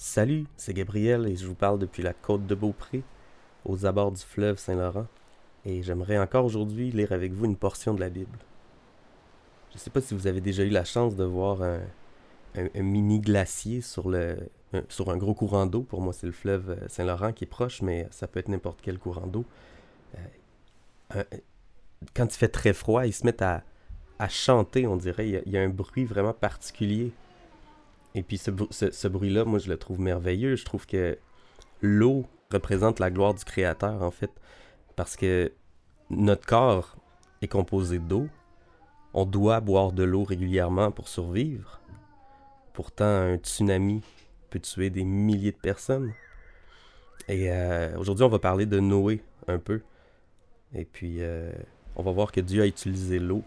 Salut, c'est Gabriel et je vous parle depuis la côte de Beaupré, aux abords du fleuve Saint-Laurent, et j'aimerais encore aujourd'hui lire avec vous une portion de la Bible. Je ne sais pas si vous avez déjà eu la chance de voir un, mini glacier sur, un gros courant d'eau. Pour moi, c'est le fleuve euh, Saint-Laurent qui est proche, mais ça peut être n'importe quel courant d'eau. Euh, quand il fait très froid, ils se mettent à, chanter, on dirait. il y, a, un bruit vraiment particulier et puis ce, bruit-là, moi, je le trouve merveilleux. Je trouve que l'eau représente la gloire du Créateur, en fait. Parce que notre corps est composé d'eau. On doit boire de l'eau régulièrement pour survivre. Pourtant, un tsunami peut tuer des milliers de personnes. Et euh, aujourd'hui, on va parler de Noé un peu. Et puis, euh, on va voir que Dieu a utilisé l'eau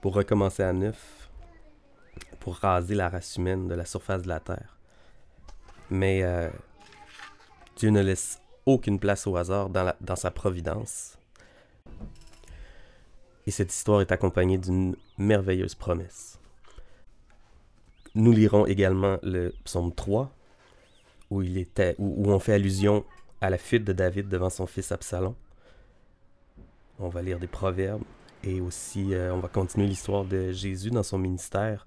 pour recommencer à neuf pour raser la race humaine de la surface de la Terre. Mais euh, Dieu ne laisse aucune place au hasard dans, sa providence. Et cette histoire est accompagnée d'une merveilleuse promesse. Nous lirons également le psaume 3, où, il était, où, on fait allusion à la fuite de David devant son fils Absalom. On va lire des proverbes et aussi euh, on va continuer l'histoire de Jésus dans son ministère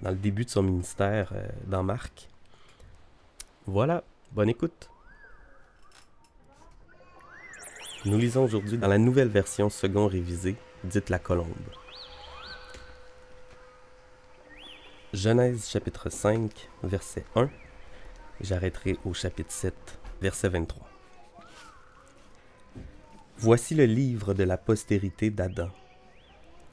dans le début de son ministère euh, dans Marc. Voilà, bonne écoute. Nous lisons aujourd'hui dans la nouvelle version second révisée, dite la colombe. Genèse chapitre 5, verset 1. J'arrêterai au chapitre 7, verset 23. Voici le livre de la postérité d'Adam.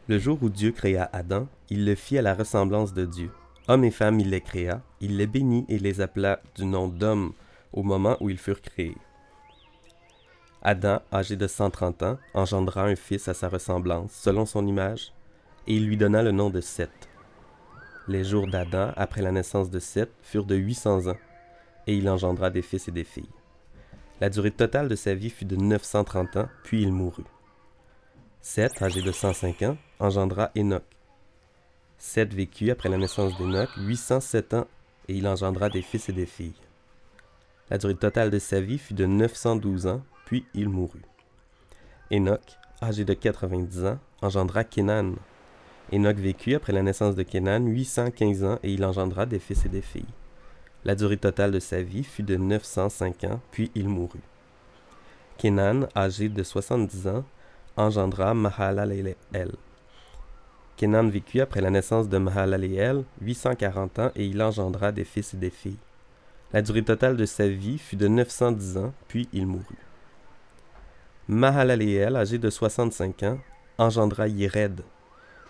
Le jour où Dieu créa Adam, il le fit à la ressemblance de Dieu. Hommes et femmes, il les créa, il les bénit et les appela du nom d'homme au moment où ils furent créés. Adam, âgé de 130 ans, engendra un fils à sa ressemblance, selon son image, et il lui donna le nom de Seth. Les jours d'Adam, après la naissance de Seth, furent de 800 ans, et il engendra des fils et des filles. La durée totale de sa vie fut de 930 ans, puis il mourut. Seth, âgé de 105 ans, engendra Enoch. Seth vécut après la naissance d'Enoch 807 ans et il engendra des fils et des filles. La durée totale de sa vie fut de 912 ans, puis il mourut. Enoch, âgé de 90 ans, engendra Kenan. Enoch vécut après la naissance de Kenan 815 ans et il engendra des fils et des filles. La durée totale de sa vie fut de 905 ans, puis il mourut. Kenan, âgé de 70 ans, engendra Mahalaleel. Kenan vécut après la naissance de Mahalaleel 840 ans et il engendra des fils et des filles. La durée totale de sa vie fut de 910 ans, puis il mourut. Mahalaleel, âgé de 65 ans, engendra Yéred.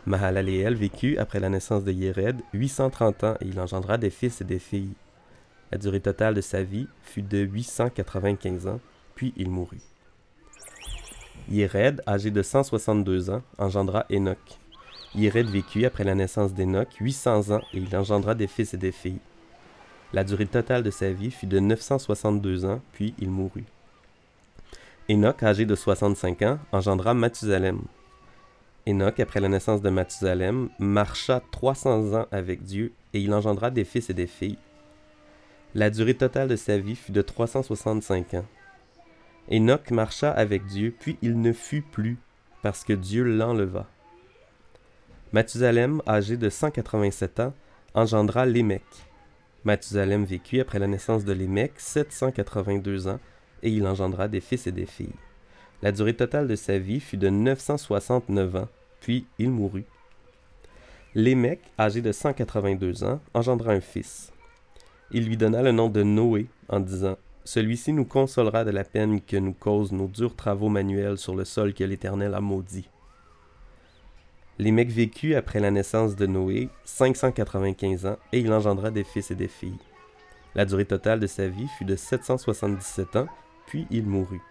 Mahalaleel vécut après la naissance de Yéred 830 ans et il engendra des fils et des filles. La durée totale de sa vie fut de 895 ans, puis il mourut. Yéred, âgé de 162 ans, engendra Enoch. Yéred vécut après la naissance d'Enoch 800 ans et il engendra des fils et des filles. La durée totale de sa vie fut de 962 ans, puis il mourut. Enoch, âgé de 65 ans, engendra Mathusalem. Enoch, après la naissance de Mathusalem, marcha 300 ans avec Dieu et il engendra des fils et des filles. La durée totale de sa vie fut de 365 ans. Enoch marcha avec Dieu, puis il ne fut plus, parce que Dieu l'enleva. Mathusalem, âgé de 187 ans, engendra Lémec. Mathusalem vécut après la naissance de Lémec 782 ans, et il engendra des fils et des filles. La durée totale de sa vie fut de 969 ans, puis il mourut. Lémec, âgé de 182 ans, engendra un fils. Il lui donna le nom de Noé, en disant celui-ci nous consolera de la peine que nous causent nos durs travaux manuels sur le sol que l'Éternel a maudit. Les vécut après la naissance de Noé 595 ans et il engendra des fils et des filles. La durée totale de sa vie fut de 777 ans, puis il mourut.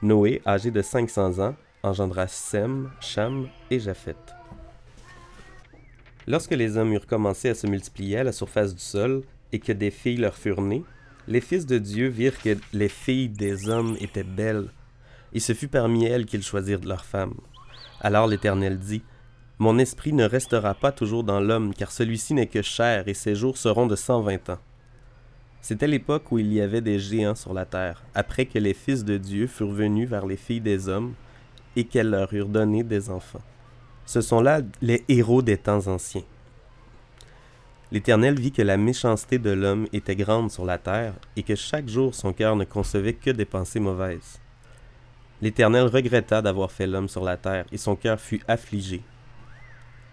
Noé, âgé de 500 ans, engendra Sem, Cham et Japhet. Lorsque les hommes eurent commencé à se multiplier à la surface du sol et que des filles leur furent nées, les fils de Dieu virent que les filles des hommes étaient belles, et ce fut parmi elles qu'ils choisirent leurs femmes. Alors l'Éternel dit, Mon esprit ne restera pas toujours dans l'homme, car celui-ci n'est que chair, et ses jours seront de cent vingt ans. C'était l'époque où il y avait des géants sur la terre, après que les fils de Dieu furent venus vers les filles des hommes et qu'elles leur eurent donné des enfants. Ce sont là les héros des temps anciens. L'Éternel vit que la méchanceté de l'homme était grande sur la terre et que chaque jour son cœur ne concevait que des pensées mauvaises. L'Éternel regretta d'avoir fait l'homme sur la terre et son cœur fut affligé.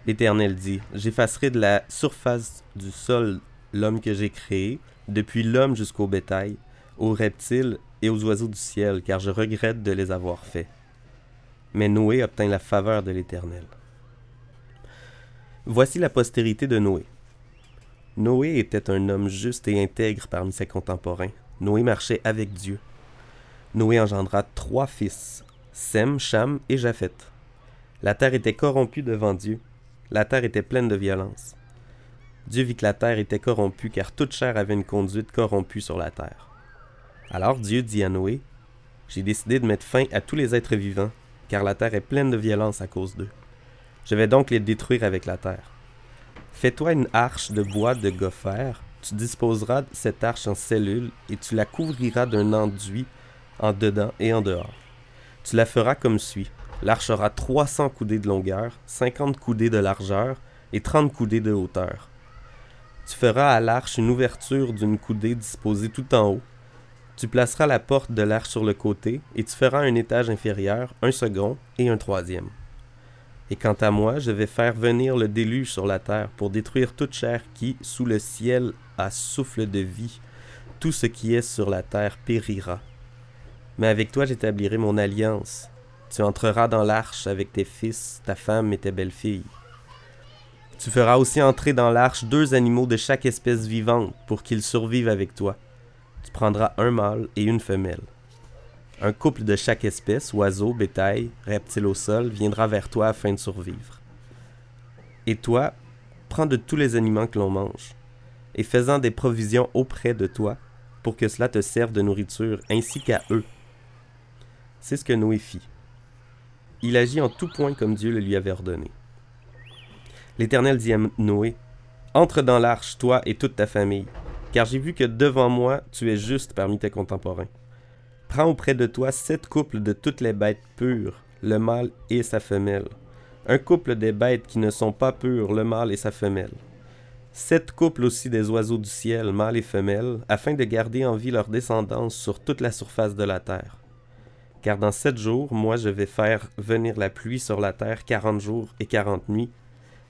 L'Éternel dit, J'effacerai de la surface du sol l'homme que j'ai créé, depuis l'homme jusqu'au bétail, aux reptiles et aux oiseaux du ciel, car je regrette de les avoir faits. Mais Noé obtint la faveur de l'Éternel. Voici la postérité de Noé. Noé était un homme juste et intègre parmi ses contemporains. Noé marchait avec Dieu. Noé engendra trois fils, Sem, Cham et Japheth. La terre était corrompue devant Dieu. La terre était pleine de violence. Dieu vit que la terre était corrompue, car toute chair avait une conduite corrompue sur la terre. Alors Dieu dit à Noé, J'ai décidé de mettre fin à tous les êtres vivants, car la terre est pleine de violence à cause d'eux. Je vais donc les détruire avec la terre. Fais-toi une arche de bois de gopher, tu disposeras cette arche en cellules, et tu la couvriras d'un enduit en dedans et en dehors. Tu la feras comme suit. L'arche aura 300 coudées de longueur, 50 coudées de largeur et 30 coudées de hauteur. Tu feras à l'arche une ouverture d'une coudée disposée tout en haut. Tu placeras la porte de l'arche sur le côté, et tu feras un étage inférieur, un second et un troisième. Et quant à moi, je vais faire venir le déluge sur la terre pour détruire toute chair qui, sous le ciel, a souffle de vie. Tout ce qui est sur la terre périra. Mais avec toi j'établirai mon alliance. Tu entreras dans l'arche avec tes fils, ta femme et tes belles-filles. Tu feras aussi entrer dans l'arche deux animaux de chaque espèce vivante pour qu'ils survivent avec toi. Tu prendras un mâle et une femelle. Un couple de chaque espèce, oiseau, bétail, reptile au sol, viendra vers toi afin de survivre. Et toi, prends de tous les aliments que l'on mange, et fais-en des provisions auprès de toi, pour que cela te serve de nourriture, ainsi qu'à eux. C'est ce que Noé fit. Il agit en tout point comme Dieu le lui avait ordonné. L'Éternel dit à Noé, Entre dans l'arche, toi et toute ta famille, car j'ai vu que devant moi tu es juste parmi tes contemporains. Prends auprès de toi sept couples de toutes les bêtes pures, le mâle et sa femelle. Un couple des bêtes qui ne sont pas pures, le mâle et sa femelle. Sept couples aussi des oiseaux du ciel, mâles et femelles, afin de garder en vie leur descendance sur toute la surface de la terre. Car dans sept jours, moi je vais faire venir la pluie sur la terre quarante jours et quarante nuits,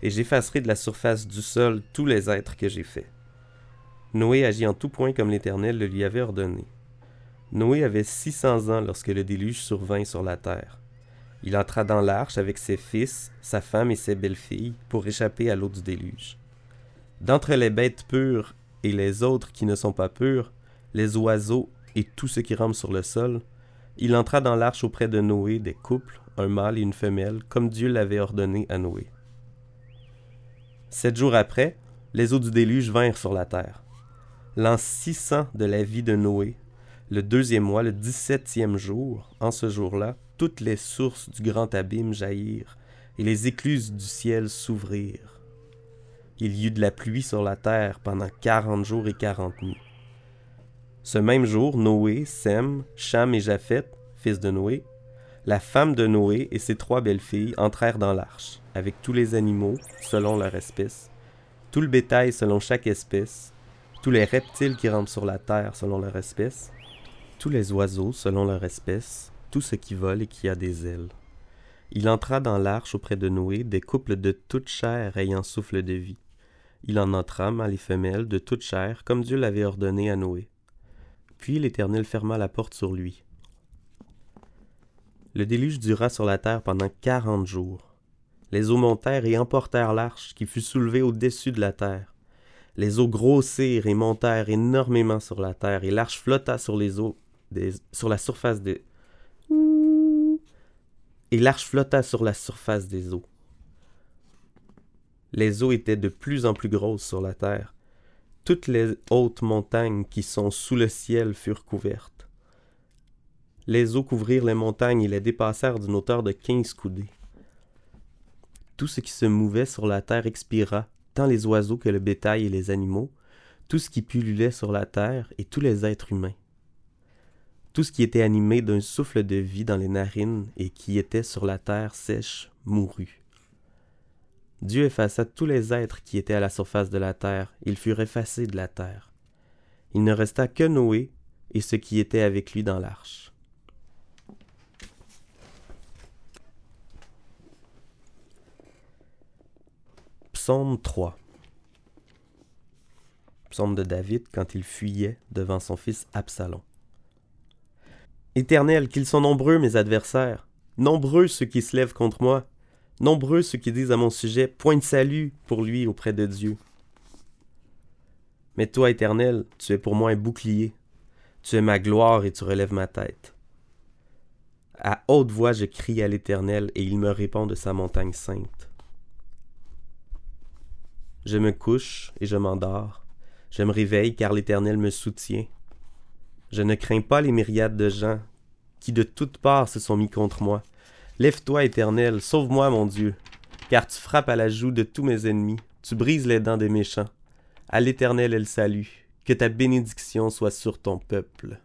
et j'effacerai de la surface du sol tous les êtres que j'ai faits. Noé agit en tout point comme l'Éternel le lui avait ordonné. Noé avait six cents ans lorsque le déluge survint sur la terre. Il entra dans l'arche avec ses fils, sa femme et ses belles-filles pour échapper à l'eau du déluge. D'entre les bêtes pures et les autres qui ne sont pas pures, les oiseaux et tout ce qui rampe sur le sol, il entra dans l'arche auprès de Noé des couples, un mâle et une femelle, comme Dieu l'avait ordonné à Noé. Sept jours après, les eaux du déluge vinrent sur la terre. L'an 600 de la vie de Noé, le deuxième mois, le dix-septième jour, en ce jour-là, toutes les sources du grand abîme jaillirent, et les écluses du ciel s'ouvrirent. Il y eut de la pluie sur la terre pendant quarante jours et quarante nuits. Ce même jour, Noé, Sem, Cham et Japheth, fils de Noé, la femme de Noé et ses trois belles-filles entrèrent dans l'arche, avec tous les animaux selon leur espèce, tout le bétail selon chaque espèce, tous les reptiles qui rampent sur la terre selon leur espèce, tous les oiseaux selon leur espèce, tout ce qui vole et qui a des ailes. Il entra dans l'arche auprès de Noé des couples de toute chair ayant souffle de vie. Il en entra, mâles et femelles, de toute chair, comme Dieu l'avait ordonné à Noé. Puis l'Éternel ferma la porte sur lui. Le déluge dura sur la terre pendant quarante jours. Les eaux montèrent et emportèrent l'arche qui fut soulevée au-dessus de la terre. Les eaux grossirent et montèrent énormément sur la terre, et l'arche flotta sur les eaux, sur la surface des. Et l'arche flotta sur la surface des eaux. Les eaux étaient de plus en plus grosses sur la terre. Toutes les hautes montagnes qui sont sous le ciel furent couvertes. Les eaux couvrirent les montagnes et les dépassèrent d'une hauteur de quinze coudées. Tout ce qui se mouvait sur la terre expira, tant les oiseaux que le bétail et les animaux, tout ce qui pullulait sur la terre et tous les êtres humains. Tout ce qui était animé d'un souffle de vie dans les narines et qui était sur la terre sèche mourut. Dieu effaça tous les êtres qui étaient à la surface de la terre, ils furent effacés de la terre. Il ne resta que Noé et ce qui était avec lui dans l'arche. Psaume 3 Psaume de David quand il fuyait devant son fils Absalom. Éternel, qu'ils sont nombreux mes adversaires, nombreux ceux qui se lèvent contre moi, nombreux ceux qui disent à mon sujet point de salut pour lui auprès de Dieu. Mais toi, Éternel, tu es pour moi un bouclier, tu es ma gloire et tu relèves ma tête. À haute voix je crie à l'Éternel et il me répond de sa montagne sainte. Je me couche et je m'endors. Je me réveille car l'Éternel me soutient. Je ne crains pas les myriades de gens qui de toutes parts se sont mis contre moi. Lève-toi, Éternel, sauve-moi, mon Dieu, car tu frappes à la joue de tous mes ennemis, tu brises les dents des méchants. À l'Éternel est le salut, que ta bénédiction soit sur ton peuple.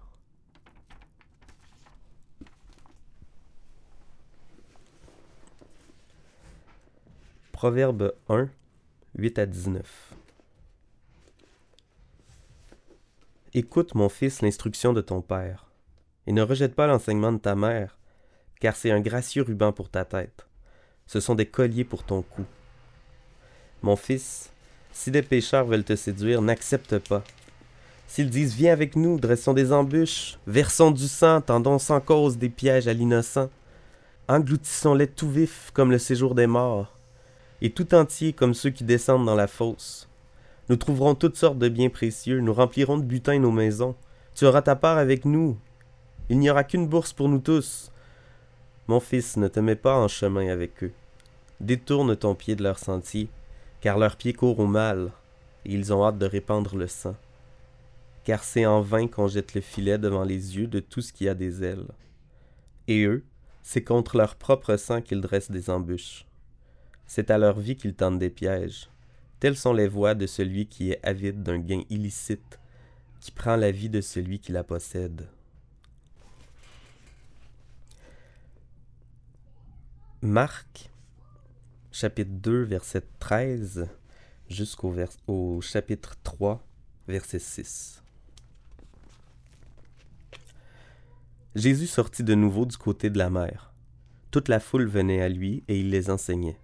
Proverbe 1, 8 à 19. Écoute, mon fils, l'instruction de ton père, et ne rejette pas l'enseignement de ta mère, car c'est un gracieux ruban pour ta tête. Ce sont des colliers pour ton cou. Mon fils, si des pécheurs veulent te séduire, n'accepte pas. S'ils disent Viens avec nous, dressons des embûches, versons du sang, tendons sans cause des pièges à l'innocent, engloutissons-les tout vifs comme le séjour des morts, et tout entier comme ceux qui descendent dans la fosse. Nous trouverons toutes sortes de biens précieux, nous remplirons de butin nos maisons. Tu auras ta part avec nous. Il n'y aura qu'une bourse pour nous tous. Mon fils, ne te mets pas en chemin avec eux. Détourne ton pied de leur sentier, car leurs pieds courent au mal, et ils ont hâte de répandre le sang. Car c'est en vain qu'on jette le filet devant les yeux de tout ce qui a des ailes. Et eux, c'est contre leur propre sang qu'ils dressent des embûches. C'est à leur vie qu'ils tentent des pièges. Telles sont les voies de celui qui est avide d'un gain illicite, qui prend la vie de celui qui la possède. Marc, chapitre 2, verset 13, jusqu'au au chapitre 3, verset 6. Jésus sortit de nouveau du côté de la mer. Toute la foule venait à lui et il les enseignait.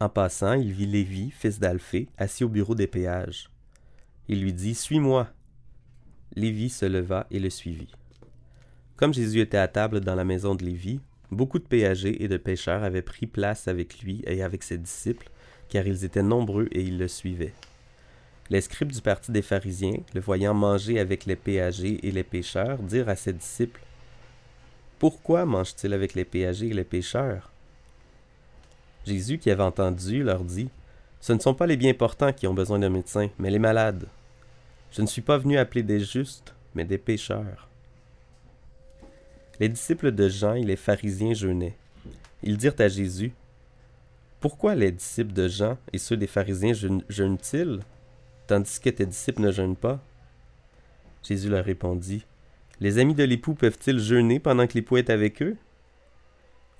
En passant, il vit Lévi, fils d'Alphée, assis au bureau des péages. Il lui dit Suis-moi. Lévi se leva et le suivit. Comme Jésus était à table dans la maison de Lévi, beaucoup de péagers et de pêcheurs avaient pris place avec lui et avec ses disciples, car ils étaient nombreux et ils le suivaient. Les scribes du parti des pharisiens, le voyant manger avec les péagers et les pêcheurs, dirent à ses disciples Pourquoi mange-t-il avec les péagers et les pêcheurs? Jésus, qui avait entendu, leur dit Ce ne sont pas les bien portants qui ont besoin d'un médecin, mais les malades. Je ne suis pas venu appeler des justes, mais des pécheurs. Les disciples de Jean et les pharisiens jeûnaient. Ils dirent à Jésus Pourquoi les disciples de Jean et ceux des pharisiens jeûnent-ils, tandis que tes disciples ne jeûnent pas Jésus leur répondit Les amis de l'époux peuvent-ils jeûner pendant que l'époux est avec eux?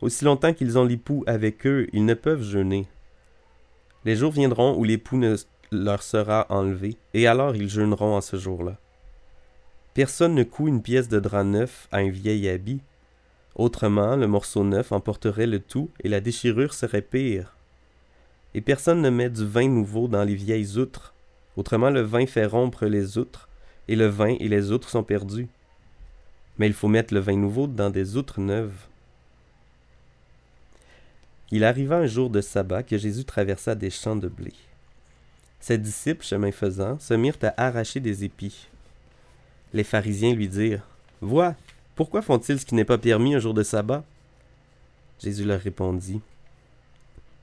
Aussi longtemps qu'ils ont l'époux avec eux, ils ne peuvent jeûner. Les jours viendront où l'époux ne leur sera enlevé, et alors ils jeûneront en ce jour-là. Personne ne coud une pièce de drap neuf à un vieil habit. Autrement, le morceau neuf emporterait le tout, et la déchirure serait pire. Et personne ne met du vin nouveau dans les vieilles outres. Autrement, le vin fait rompre les outres, et le vin et les outres sont perdus. Mais il faut mettre le vin nouveau dans des outres neuves. Il arriva un jour de sabbat que Jésus traversa des champs de blé. Ses disciples, chemin faisant, se mirent à arracher des épis. Les pharisiens lui dirent Vois, pourquoi font-ils ce qui n'est pas permis un jour de sabbat Jésus leur répondit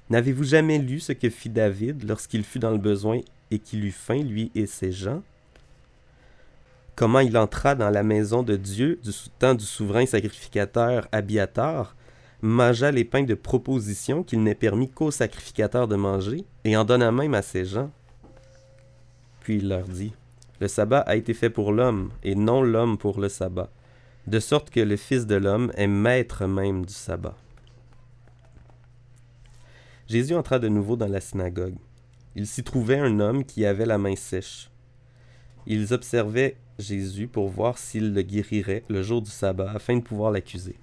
N'avez-vous jamais lu ce que fit David lorsqu'il fut dans le besoin et qu'il eut faim, lui et ses gens? Comment il entra dans la maison de Dieu du temps du souverain sacrificateur Abiatar mangea les pains de proposition qu'il n'est permis qu'aux sacrificateurs de manger, et en donna même à ses gens. Puis il leur dit, Le sabbat a été fait pour l'homme, et non l'homme pour le sabbat, de sorte que le Fils de l'homme est maître même du sabbat. Jésus entra de nouveau dans la synagogue. Il s'y trouvait un homme qui avait la main sèche. Ils observaient Jésus pour voir s'il le guérirait le jour du sabbat afin de pouvoir l'accuser.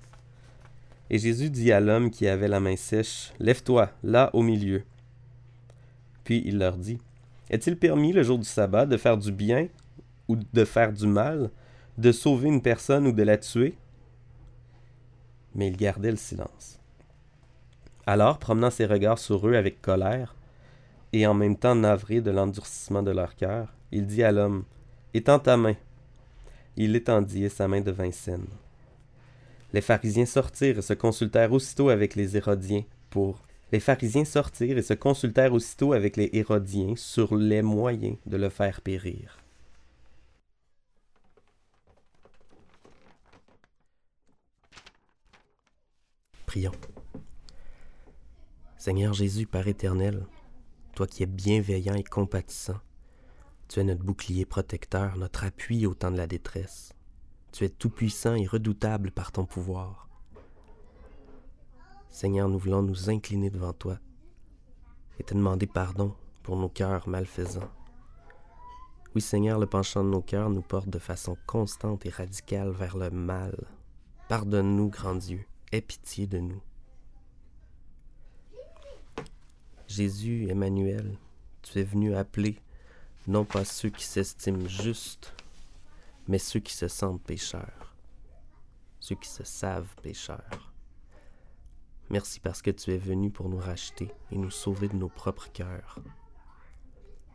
Et Jésus dit à l'homme qui avait la main sèche, Lève-toi, là au milieu. Puis il leur dit, Est-il permis le jour du sabbat de faire du bien ou de faire du mal, de sauver une personne ou de la tuer Mais il gardait le silence. Alors, promenant ses regards sur eux avec colère, et en même temps navré de l'endurcissement de leur cœur, il dit à l'homme, Étends ta main. Il l'étendit et sa main devint saine. Les pharisiens sortirent et se consultèrent aussitôt avec les Hérodiens pour les pharisiens sortirent et se consultèrent aussitôt avec les Hérodiens sur les moyens de le faire périr. Prions. Seigneur Jésus, Père éternel, toi qui es bienveillant et compatissant, tu es notre bouclier protecteur, notre appui au temps de la détresse. Tu es tout-puissant et redoutable par ton pouvoir. Seigneur, nous voulons nous incliner devant toi et te demander pardon pour nos cœurs malfaisants. Oui, Seigneur, le penchant de nos cœurs nous porte de façon constante et radicale vers le mal. Pardonne-nous, grand Dieu, aie pitié de nous. Jésus, Emmanuel, tu es venu appeler non pas ceux qui s'estiment justes, mais ceux qui se sentent pécheurs, ceux qui se savent pécheurs. Merci parce que tu es venu pour nous racheter et nous sauver de nos propres cœurs.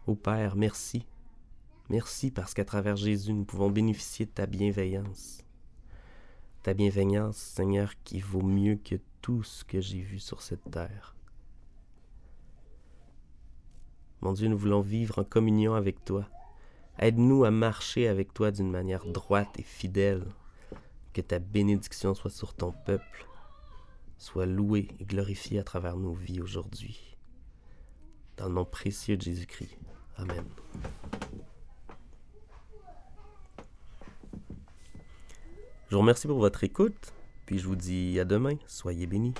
Ô Père, merci. Merci parce qu'à travers Jésus, nous pouvons bénéficier de ta bienveillance. Ta bienveillance, Seigneur, qui vaut mieux que tout ce que j'ai vu sur cette terre. Mon Dieu, nous voulons vivre en communion avec toi. Aide-nous à marcher avec toi d'une manière droite et fidèle. Que ta bénédiction soit sur ton peuple, soit louée et glorifiée à travers nos vies aujourd'hui. Dans le nom précieux de Jésus-Christ. Amen. Je vous remercie pour votre écoute, puis je vous dis à demain. Soyez bénis.